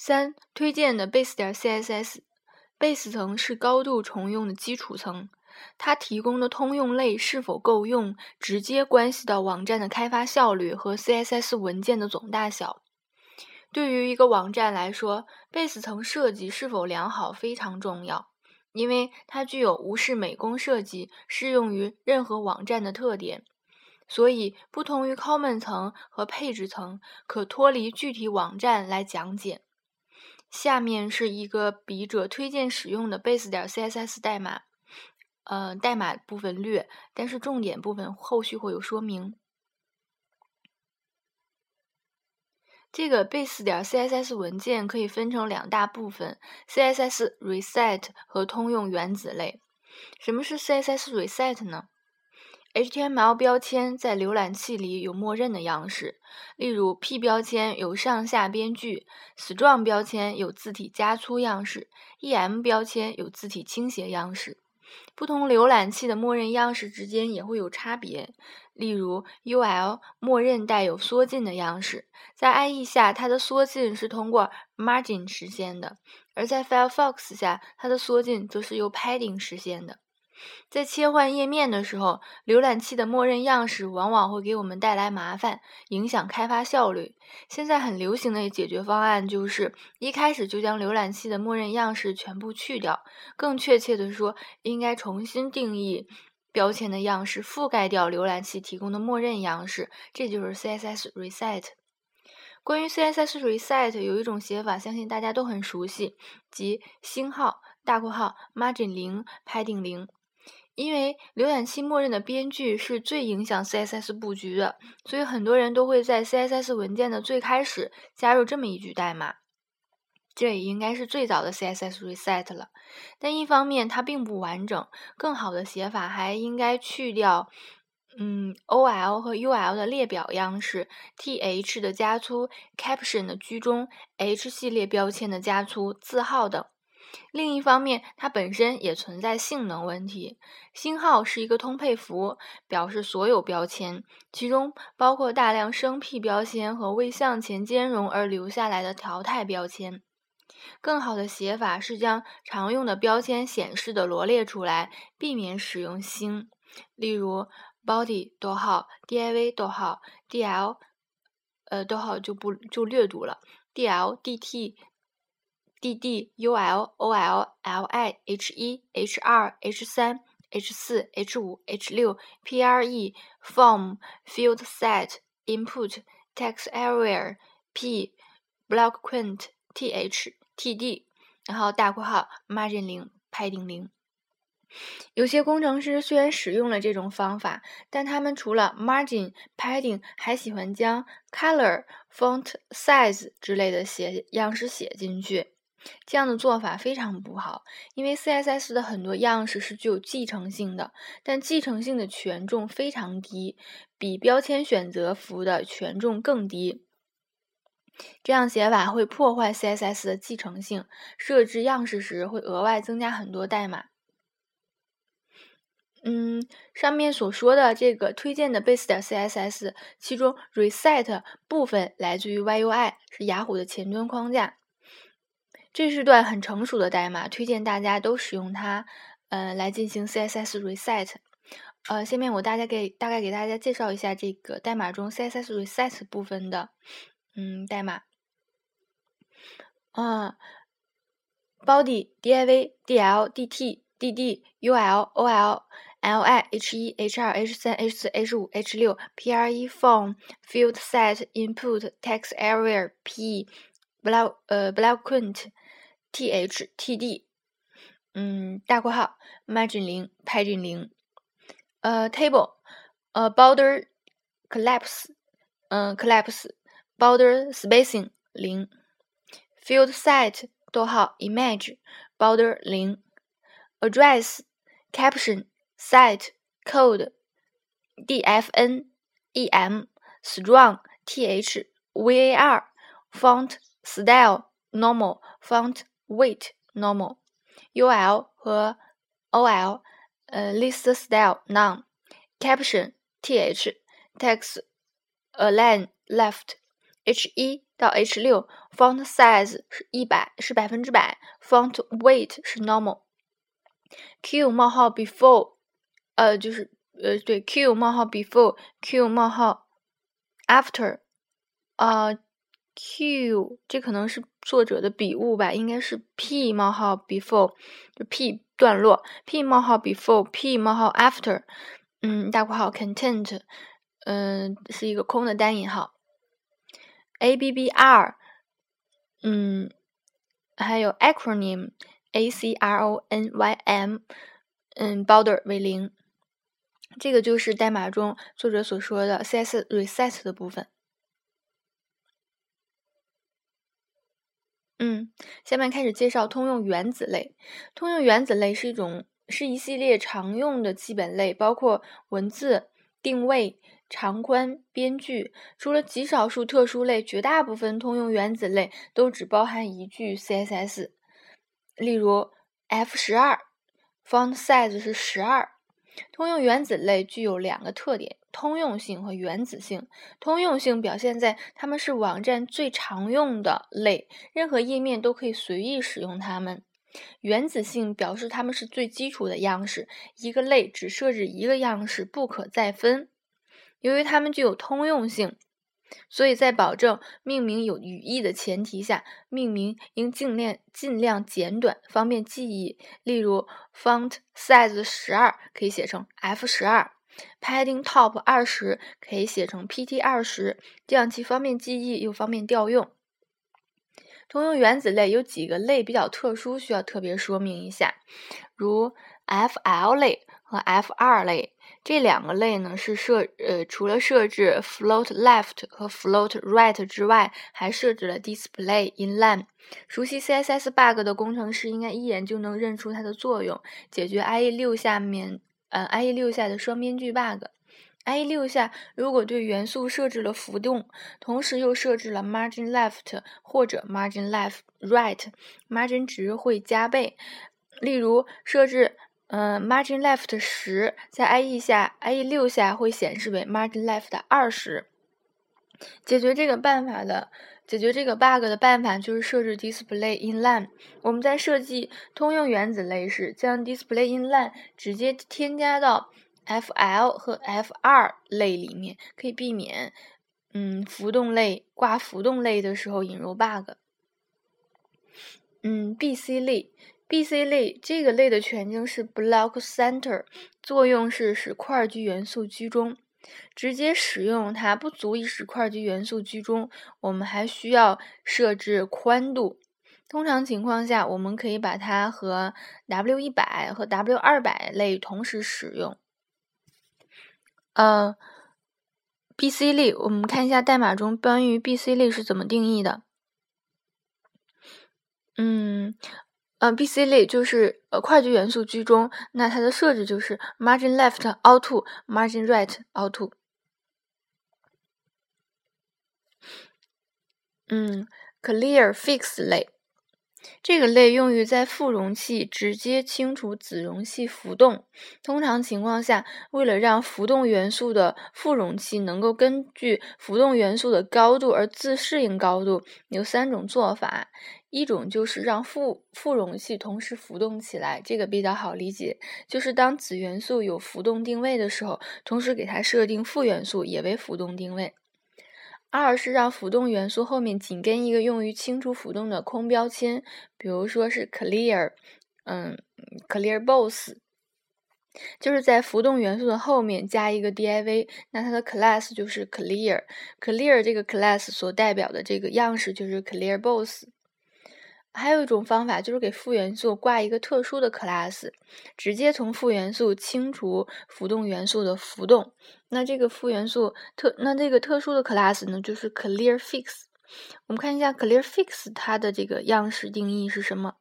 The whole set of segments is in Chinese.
三、推荐的 Base 点 CSS，Base 层是高度重用的基础层，它提供的通用类是否够用，直接关系到网站的开发效率和 CSS 文件的总大小。对于一个网站来说，Base 层设计是否良好非常重要，因为它具有无视美工设计、适用于任何网站的特点。所以，不同于 Common 层和配置层，可脱离具体网站来讲解。下面是一个笔者推荐使用的 Base 点 CSS 代码，呃，代码部分略，但是重点部分后续会有说明。这个 Base 点 CSS 文件可以分成两大部分：CSS Reset 和通用原子类。什么是 CSS Reset 呢？HTML 标签在浏览器里有默认的样式，例如 P 标签有上下边距，Strong 标签有字体加粗样式，EM 标签有字体倾斜样式。不同浏览器的默认样式之间也会有差别，例如 UL 默认带有缩进的样式，在 IE 下它的缩进是通过 Margin 实现的，而在 Firefox 下它的缩进则是由 Padding 实现的。在切换页面的时候，浏览器的默认样式往往会给我们带来麻烦，影响开发效率。现在很流行的解决方案就是一开始就将浏览器的默认样式全部去掉，更确切的说，应该重新定义标签的样式，覆盖掉浏览器提供的默认样式。这就是 CSS Reset。关于 CSS Reset，有一种写法，相信大家都很熟悉，即星号大括号 margin 零 padding 零。因为浏览器默认的边距是最影响 CSS 布局的，所以很多人都会在 CSS 文件的最开始加入这么一句代码。这也应该是最早的 CSS reset 了。但一方面它并不完整，更好的写法还应该去掉，嗯，OL 和 UL 的列表样式，TH 的加粗，Caption 的居中，H 系列标签的加粗，字号等。另一方面，它本身也存在性能问题。星号是一个通配符，表示所有标签，其中包括大量生僻标签和未向前兼容而留下来的淘汰标签。更好的写法是将常用的标签显示的罗列出来，避免使用星。例如，body 逗号 div 逗号 dl，呃，逗号就不就略读了，dl dt。D d u l o l l i h 一 h 二 h 三 h 四 h 五 h 六 p r e form field set input text area p block quint t h t d 然后大括号 margin 零 padding 零。有些工程师虽然使用了这种方法，但他们除了 margin padding，还喜欢将 color font size 之类的写样式写进去。这样的做法非常不好，因为 CSS 的很多样式是具有继承性的，但继承性的权重非常低，比标签选择符的权重更低。这样写法会破坏 CSS 的继承性，设置样式时会额外增加很多代码。嗯，上面所说的这个推荐的 Base 点 CSS，其中 Reset 部分来自于 YUI，是雅虎的前端框架。这是段很成熟的代码，推荐大家都使用它，呃，来进行 CSS reset。呃，下面我大家给大概给大家介绍一下这个代码中 CSS reset 部分的，嗯，代码。啊，body div dl dt dd ul ol li h 一 h 二 h 三 h 四 h 五 h 六 pre form field set input text area p block 呃 block quint t h t d，嗯，大括号 margin 零 padding 零，呃，table，呃，border collapse，嗯，collapse border spacing 零，field set 逗号 image border 零，address caption site code dfn em strong th var font style normal font Weight normal, ul 和 ol，呃，list style none, caption th, text align left, he 到 H 六，font size 是一百，是百分之百，font weight 是 normal。Q 冒号 before，呃，就是呃，对，Q 冒号 before，Q 冒号 after，啊 ，Q 这可能是作者的笔误吧，应该是 P 冒号 before，就 P 段落，P 冒号 before，P 冒号 after，嗯，大括号 content，嗯，是一个空的单引号。A B B R，嗯，还有 acronym A C R O N Y M，嗯，border 为零，这个就是代码中作者所说的 CS reset 的部分。嗯，下面开始介绍通用原子类。通用原子类是一种是一系列常用的基本类，包括文字、定位。长宽编剧，除了极少数特殊类，绝大部分通用原子类都只包含一句 CSS。例如 F 十二，font size 是十二。通用原子类具有两个特点：通用性和原子性。通用性表现在它们是网站最常用的类，任何页面都可以随意使用它们；原子性表示它们是最基础的样式，一个类只设置一个样式，不可再分。由于它们具有通用性，所以在保证命名有语义的前提下，命名应尽量尽量简短，方便记忆。例如，font size 十二可以写成 F 十二，padding top 二十可以写成 PT 二十，这样既方便记忆又方便调用。通用原子类有几个类比较特殊，需要特别说明一下，如 FL 类和 F2 类。这两个类呢是设呃，除了设置 float left 和 float right 之外，还设置了 display inline。熟悉 CSS bug 的工程师应该一眼就能认出它的作用，解决 IE 六下面呃 IE 六下的双边距 bug。IE 六下如果对元素设置了浮动，同时又设置了 margin left 或者 margin left right，margin 值会加倍。例如设置。嗯，margin left 十，在 IE 下，IE 六下会显示为 margin left 二十。解决这个办法的，解决这个 bug 的办法就是设置 display inline。我们在设计通用原子类时，将 display inline 直接添加到 FL 和 F2 类里面，可以避免嗯浮动类挂浮动类的时候引入 bug。嗯，BC 类。B C 类这个类的全称是 Block Center，作用是使块距元素居中。直接使用它不足以使块距元素居中，我们还需要设置宽度。通常情况下，我们可以把它和 W 一百和 W 二百类同时使用。呃，B C 类，我们看一下代码中关于 B C 类是怎么定义的。嗯。嗯，B C 类就是呃快捷元素居中，那它的设置就是 margin left auto，margin right auto。嗯，clear fix 类，这个类用于在副容器直接清除子容器浮动。通常情况下，为了让浮动元素的副容器能够根据浮动元素的高度而自适应高度，有三种做法。一种就是让负负容器同时浮动起来，这个比较好理解，就是当子元素有浮动定位的时候，同时给它设定副元素也为浮动定位。二是让浮动元素后面紧跟一个用于清除浮动的空标签，比如说是 clear，嗯，clear both，就是在浮动元素的后面加一个 div，那它的 class 就是 clear，clear 这个 class 所代表的这个样式就是 clear both。还有一种方法，就是给负元素挂一个特殊的 class，直接从负元素清除浮动元素的浮动。那这个负元素特，那这个特殊的 class 呢，就是 clear fix。我们看一下 clear fix 它的这个样式定义是什么？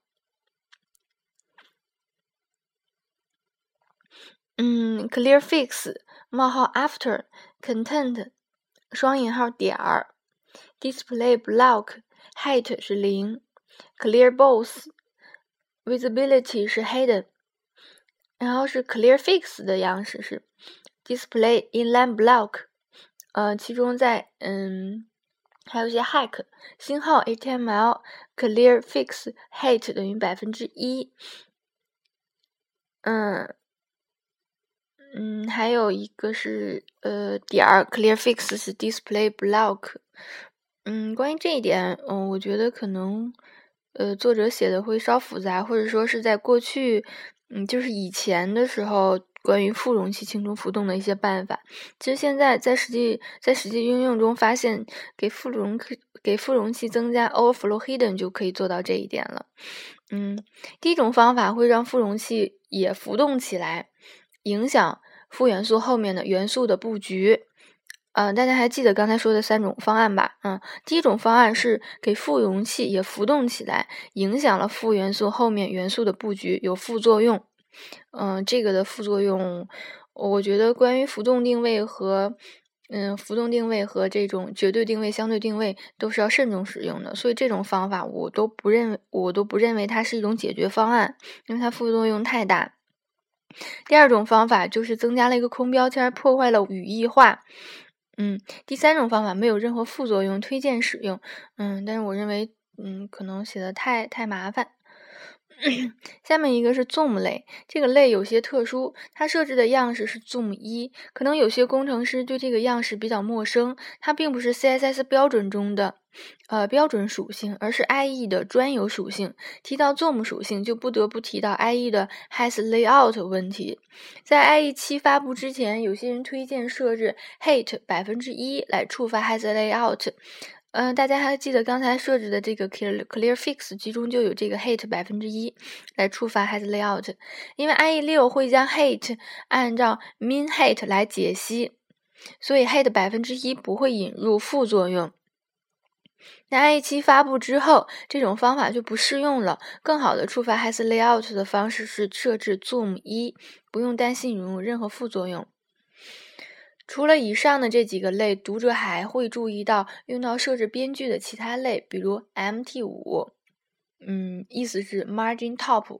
嗯，clear fix 冒号 after content 双引号点儿 display block height 是零。Clear both visibility 是 hidden，然后是 clear fix 的样式是 display inline block，呃，其中在嗯还有一些 hack 星号 HTML clear fix height 等于百分之一。嗯嗯，还有一个是呃点儿 clear fix 是 display block。嗯，关于这一点，嗯，我觉得可能呃作者写的会稍复杂，或者说是在过去，嗯，就是以前的时候。关于负容器轻重浮动的一些办法，其实现在在实际在实际应用中发现，给负容给负容器增加 overflow hidden 就可以做到这一点了。嗯，第一种方法会让负容器也浮动起来，影响负元素后面的元素的布局。嗯，大家还记得刚才说的三种方案吧？嗯，第一种方案是给负容器也浮动起来，影响了负元素后面元素的布局，有副作用。嗯，这个的副作用，我觉得关于浮动定位和嗯浮动定位和这种绝对定位、相对定位都是要慎重使用的，所以这种方法我都不认，我都不认为它是一种解决方案，因为它副作用太大。第二种方法就是增加了一个空标签，破坏了语义化。嗯，第三种方法没有任何副作用，推荐使用。嗯，但是我认为，嗯，可能写的太太麻烦。下面一个是 Zoom 类，这个类有些特殊，它设置的样式是 Zoom 一，可能有些工程师对这个样式比较陌生，它并不是 CSS 标准中的呃标准属性，而是 IE 的专有属性。提到 Zoom 属性，就不得不提到 IE 的 Has Layout 问题。在 IE 七发布之前，有些人推荐设置 Height 百分之一来触发 Has Layout。嗯，大家还记得刚才设置的这个 clear clear fix 其中就有这个 height 百分之一来触发 has layout，因为 IE 六会将 hate 按照 min hate 来解析，所以 hate 百分之一不会引入副作用。那 IE 七发布之后，这种方法就不适用了。更好的触发 has layout 的方式是设置 zoom 一，不用担心引入任何副作用。除了以上的这几个类，读者还会注意到用到设置边距的其他类，比如 MT 五，嗯，意思是 Margin Top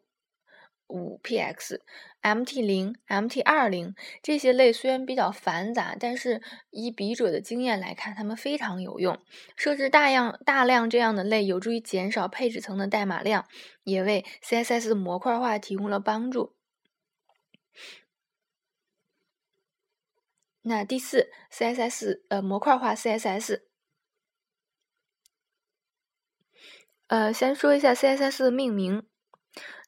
五 px，MT 零、MT 二零这些类虽然比较繁杂，但是以笔者的经验来看，它们非常有用。设置大量大量这样的类，有助于减少配置层的代码量，也为 CSS 模块化提供了帮助。那第四，CSS 呃模块化 CSS，呃，先说一下 CSS 的命名。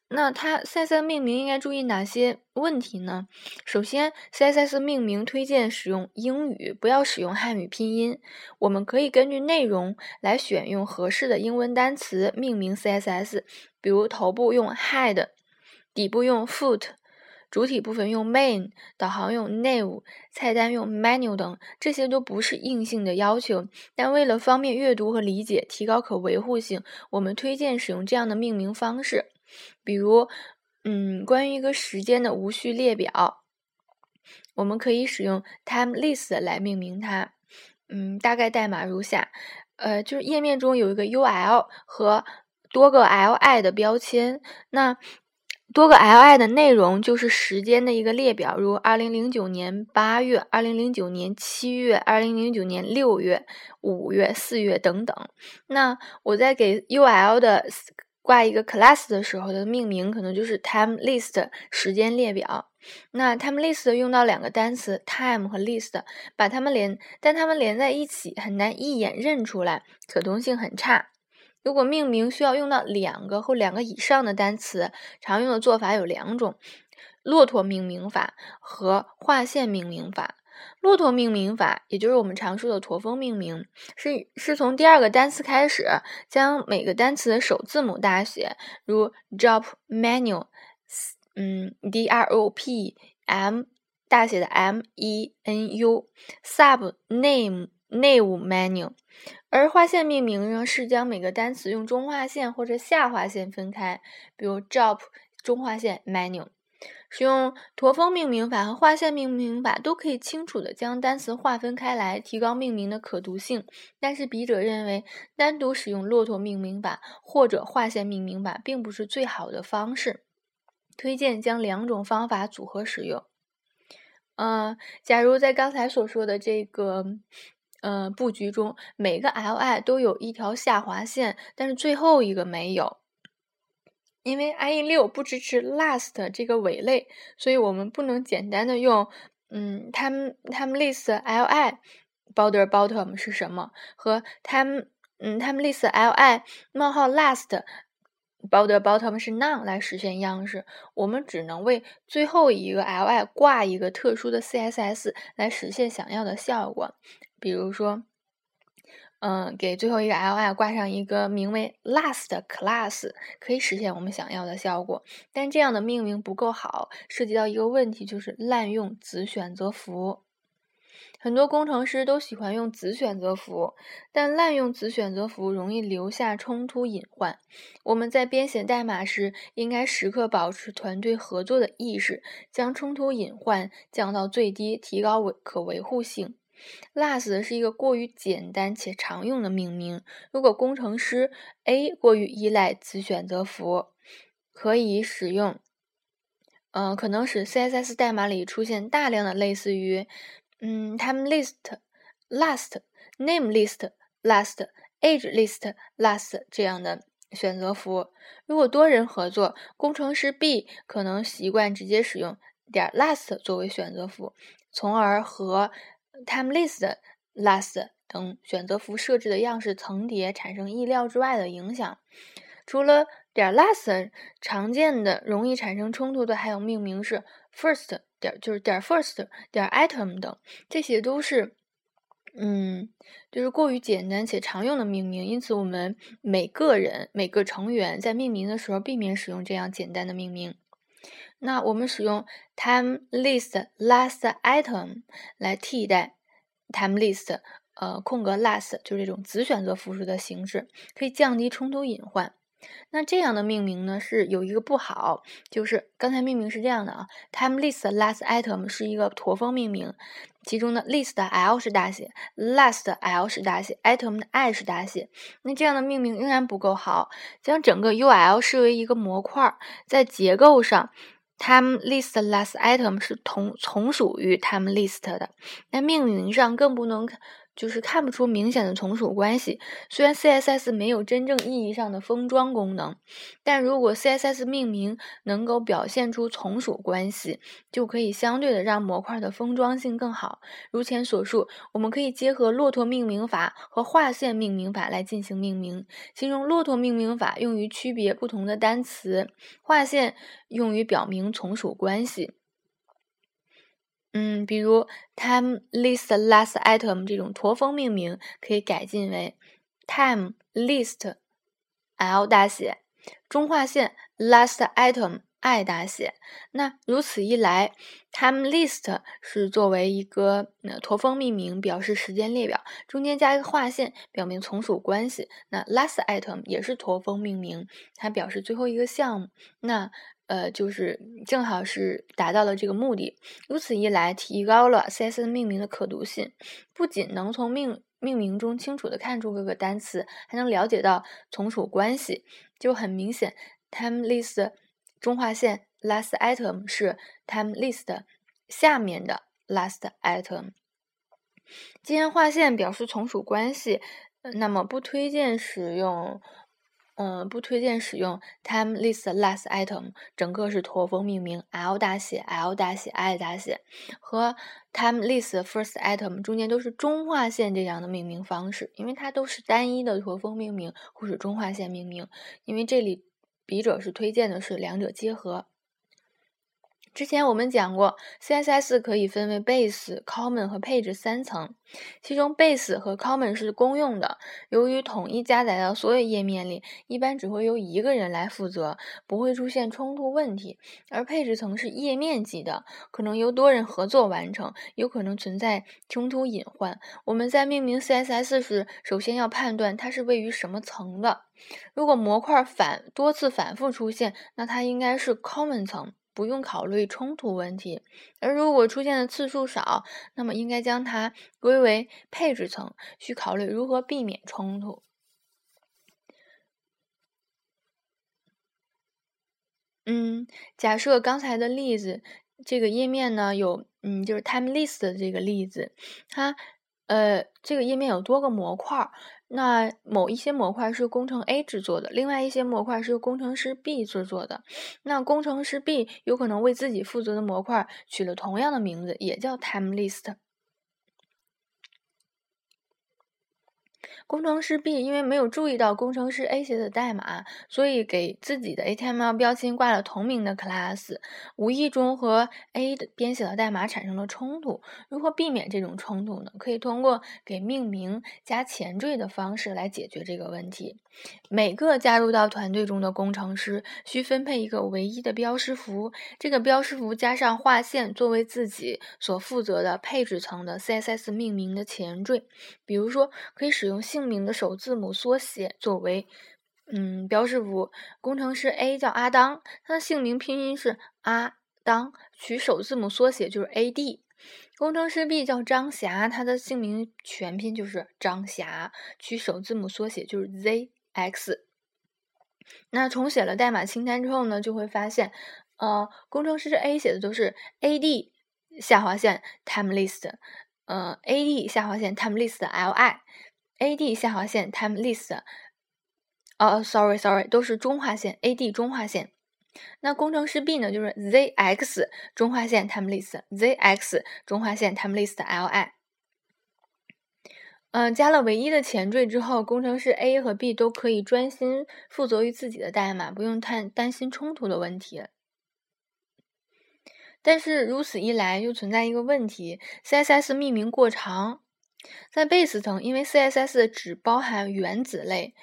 那它 CSS 命名应该注意哪些问题呢？首先，CSS 命名推荐使用英语，不要使用汉语拼音。我们可以根据内容来选用合适的英文单词命名 CSS，比如头部用 head，底部用 foot。主体部分用 main，导航用 nav，菜单用 menu 等，这些都不是硬性的要求，但为了方便阅读和理解，提高可维护性，我们推荐使用这样的命名方式。比如，嗯，关于一个时间的无序列表，我们可以使用 time list 来命名它。嗯，大概代码如下，呃，就是页面中有一个 ul 和多个 li 的标签，那。多个 li 的内容就是时间的一个列表，如二零零九年八月、二零零九年七月、二零零九年六月、五月、四月等等。那我在给 ul 的挂一个 class 的时候的命名，可能就是 time list 时间列表。那 time list 用到两个单词 time 和 list，把它们连，但它们连在一起很难一眼认出来，可读性很差。如果命名需要用到两个或两个以上的单词，常用的做法有两种：骆驼命名法和划线命名法。骆驼命名法，也就是我们常说的驼峰命名，是是从第二个单词开始，将每个单词的首字母大写，如 drop menu，嗯，d r o p m 大写的 m e n u，sub name name menu。而划线命名呢，是将每个单词用中划线或者下划线分开，比如 drop 中划线 menu。使用驼峰命名法和划线命名法都可以清楚的将单词划分开来，提高命名的可读性。但是笔者认为，单独使用骆驼命名法或者划线命名法并不是最好的方式，推荐将两种方法组合使用。呃，假如在刚才所说的这个。呃布局中，每个 li 都有一条下划线，但是最后一个没有。因为 IE 六不支持 last 这个尾类，所以我们不能简单的用嗯 time time list li border bottom 是什么和 time 嗯 time list li 冒号 last border bottom 是 none 来实现样式。我们只能为最后一个 li 挂一个特殊的 CSS 来实现想要的效果，比如说。嗯，给最后一个 li 挂上一个名为 last class，可以实现我们想要的效果。但这样的命名不够好，涉及到一个问题，就是滥用子选择符。很多工程师都喜欢用子选择符，但滥用子选择符容易留下冲突隐患。我们在编写代码时，应该时刻保持团队合作的意识，将冲突隐患降到最低，提高维可维护性。Last 是一个过于简单且常用的命名。如果工程师 A 过于依赖子选择符，可以使用，嗯，可能使 CSS 代码里出现大量的类似于，嗯，time list last、name list last、age list last 这样的选择符。如果多人合作，工程师 B 可能习惯直接使用点 last 作为选择符，从而和 time list last 等选择符设置的样式层叠产生意料之外的影响。除了点 last，常见的容易产生冲突的还有命名是 first 点，就是点 first 点 item 等，这些都是嗯，就是过于简单且常用的命名。因此，我们每个人每个成员在命名的时候，避免使用这样简单的命名。那我们使用 time list last item 来替代 time list，呃，空格 last 就是这种子选择复数的形式，可以降低冲突隐患。那这样的命名呢是有一个不好，就是刚才命名是这样的啊，time list last item 是一个驼峰命名，其中的 list l 是大写，last l 是大写，item 的 i 是大写。那这样的命名仍然不够好，将整个 ul 视为一个模块，在结构上。Time list last item 是同从属于 time list 的，那命名上更不能。就是看不出明显的从属关系。虽然 CSS 没有真正意义上的封装功能，但如果 CSS 命名能够表现出从属关系，就可以相对的让模块的封装性更好。如前所述，我们可以结合骆驼命名法和划线命名法来进行命名。其中，骆驼命名法用于区别不同的单词，划线用于表明从属关系。嗯，比如 time list last item 这种驼峰命名可以改进为 time list l 大写中划线 last item i 大写。那如此一来，time list 是作为一个呃驼峰命名，表示时间列表，中间加一个划线，表明从属关系。那 last item 也是驼峰命名，它表示最后一个项目。那呃，就是正好是达到了这个目的。如此一来，提高了 CSS 命名的可读性，不仅能从命命名中清楚的看出各个单词，还能了解到从属关系。就很明显，time list 中划线 last item 是 time list 下面的 last item。既然划线表示从属关系，那么不推荐使用。嗯，不推荐使用 time list last item，整个是驼峰命名，L 大写，L 大写，I 大写，和 time list first item 中间都是中划线这样的命名方式，因为它都是单一的驼峰命名或是中划线命名，因为这里笔者是推荐的是两者结合。之前我们讲过，CSS 可以分为 Base、Common 和 Page 三层，其中 Base 和 Common 是公用的，由于统一加载到所有页面里，一般只会由一个人来负责，不会出现冲突问题。而 Page 层是页面级的，可能由多人合作完成，有可能存在冲突隐患。我们在命名 CSS 时，首先要判断它是位于什么层的。如果模块反多次反复出现，那它应该是 Common 层。不用考虑冲突问题，而如果出现的次数少，那么应该将它归为配置层，需考虑如何避免冲突。嗯，假设刚才的例子，这个页面呢有，嗯，就是 time list 的这个例子，它。呃，这个页面有多个模块，那某一些模块是工程 A 制作的，另外一些模块是工程师 B 制作的。那工程师 B 有可能为自己负责的模块取了同样的名字，也叫 TimeList。工程师 B 因为没有注意到工程师 A 写的代码，所以给自己的 HTML 标签挂了同名的 class，无意中和 A 的编写的代码产生了冲突。如何避免这种冲突呢？可以通过给命名加前缀的方式来解决这个问题。每个加入到团队中的工程师需分配一个唯一的标识符，这个标识符加上划线作为自己所负责的配置层的 CSS 命名的前缀。比如说，可以使用姓名的首字母缩写作为嗯标识符。工程师 A 叫阿当，他的姓名拼音是阿当，取首字母缩写就是 AD。工程师 B 叫张霞，他的姓名全拼就是张霞，取首字母缩写就是 Z。x，那重写了代码清单之后呢，就会发现，呃，工程师 A 写的都是 A D 下划线 time list，呃，A D 下划线 time list LI a d 下划线 time list，哦，sorry sorry，都是中划线 A D 中划线。那工程师 B 呢，就是 Z X 中划线 time list，Z X 中划线 time list L I。嗯，加了唯一的前缀之后，工程师 A 和 B 都可以专心负责于自己的代码，不用太担心冲突的问题。但是如此一来，又存在一个问题：CSS 命名过长。在 Base 层，因为 CSS 只包含原子类。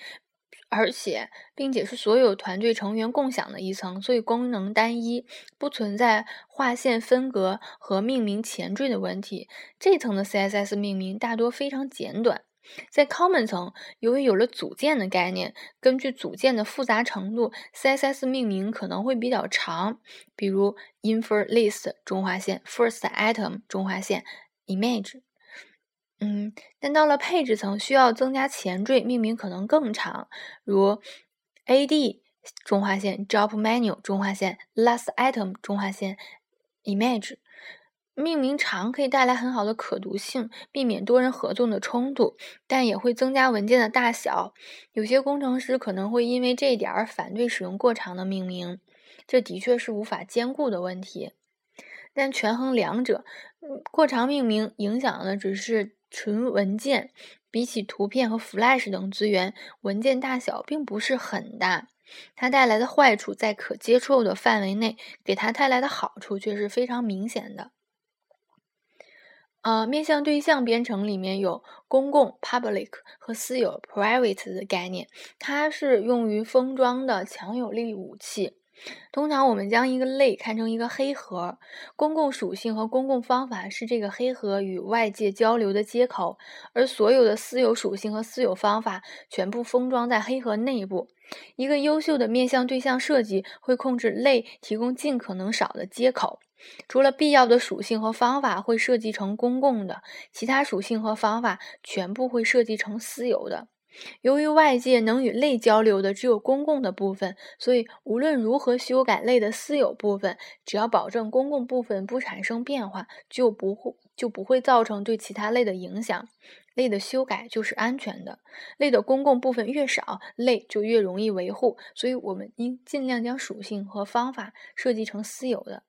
而且，并且是所有团队成员共享的一层，所以功能单一，不存在划线分隔和命名前缀的问题。这层的 CSS 命名大多非常简短。在 Common 层，由于有了组件的概念，根据组件的复杂程度，CSS 命名可能会比较长，比如 InferList 中划线，First Item 中划线，Image。嗯，但到了配置层，需要增加前缀，命名可能更长，如 A D 中划线 Drop Menu 中划线 Last Item 中划线 Image，命名长可以带来很好的可读性，避免多人合作的冲突，但也会增加文件的大小。有些工程师可能会因为这一点而反对使用过长的命名，这的确是无法兼顾的问题。但权衡两者，过长命名影响的只是。纯文件比起图片和 Flash 等资源，文件大小并不是很大。它带来的坏处在可接触的范围内，给它带来的好处却是非常明显的。呃，面向对象编程里面有公共 （public） 和私有 （private） 的概念，它是用于封装的强有力武器。通常我们将一个类看成一个黑盒，公共属性和公共方法是这个黑盒与外界交流的接口，而所有的私有属性和私有方法全部封装在黑盒内部。一个优秀的面向对象设计会控制类提供尽可能少的接口，除了必要的属性和方法会设计成公共的，其他属性和方法全部会设计成私有的。由于外界能与类交流的只有公共的部分，所以无论如何修改类的私有部分，只要保证公共部分不产生变化，就不会就不会造成对其他类的影响。类的修改就是安全的。类的公共部分越少，类就越容易维护。所以我们应尽量将属性和方法设计成私有的。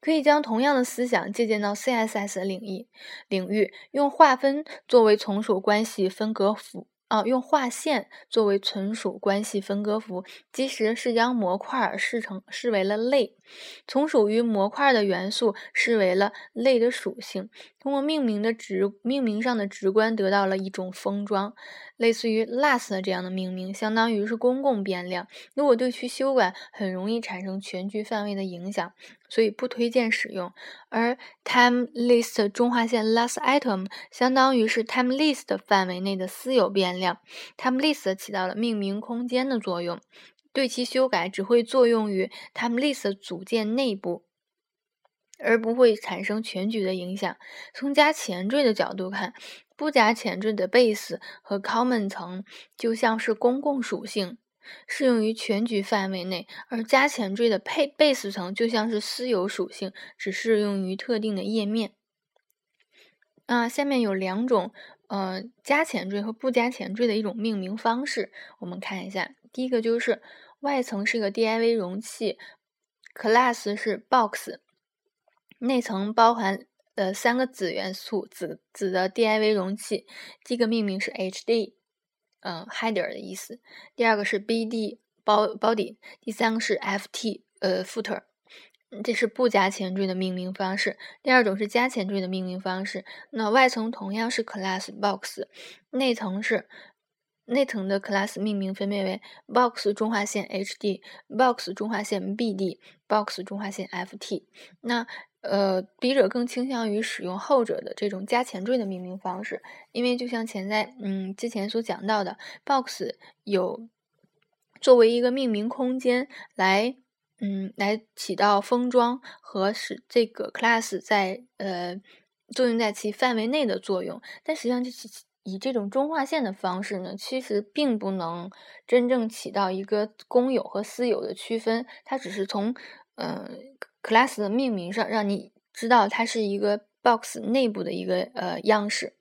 可以将同样的思想借鉴到 CSS 的领域，领域用划分作为从属关系分隔符。啊，用划线作为存属关系分隔符，其实是将模块视成视为了类，从属于模块的元素视为了类的属性。通过命名的直命名上的直观，得到了一种封装，类似于 last 这样的命名，相当于是公共变量。如果对其修改，很容易产生全局范围的影响。所以不推荐使用，而 time list 中划线 last item 相当于是 time list 范围内的私有变量，time list 起到了命名空间的作用，对其修改只会作用于 time list 组件内部，而不会产生全局的影响。从加前缀的角度看，不加前缀的 base 和 common 层就像是公共属性。适用于全局范围内，而加前缀的配 base 层就像是私有属性，只适用于特定的页面。啊，下面有两种，呃，加前缀和不加前缀的一种命名方式，我们看一下。第一个就是外层是个 div 容器，class 是 box，内层包含呃三个子元素，子子的 div 容器。第一个命名是 hd，嗯，header 的意思。第二个是 bd，包 body。第三个是 ft，呃，footer。这是不加前缀的命名方式。第二种是加前缀的命名方式。那外层同样是 class box，内层是内层的 class 命名分别为 box 中划线 hd，box 中划线 bd，box 中划线 ft。那呃，笔者更倾向于使用后者的这种加前缀的命名方式，因为就像前在嗯之前所讲到的，box 有作为一个命名空间来。嗯，来起到封装和使这个 class 在呃作用在其范围内的作用，但实际上这以这种中划线的方式呢，其实并不能真正起到一个公有和私有的区分，它只是从呃 class 的命名上让你知道它是一个 box 内部的一个呃样式。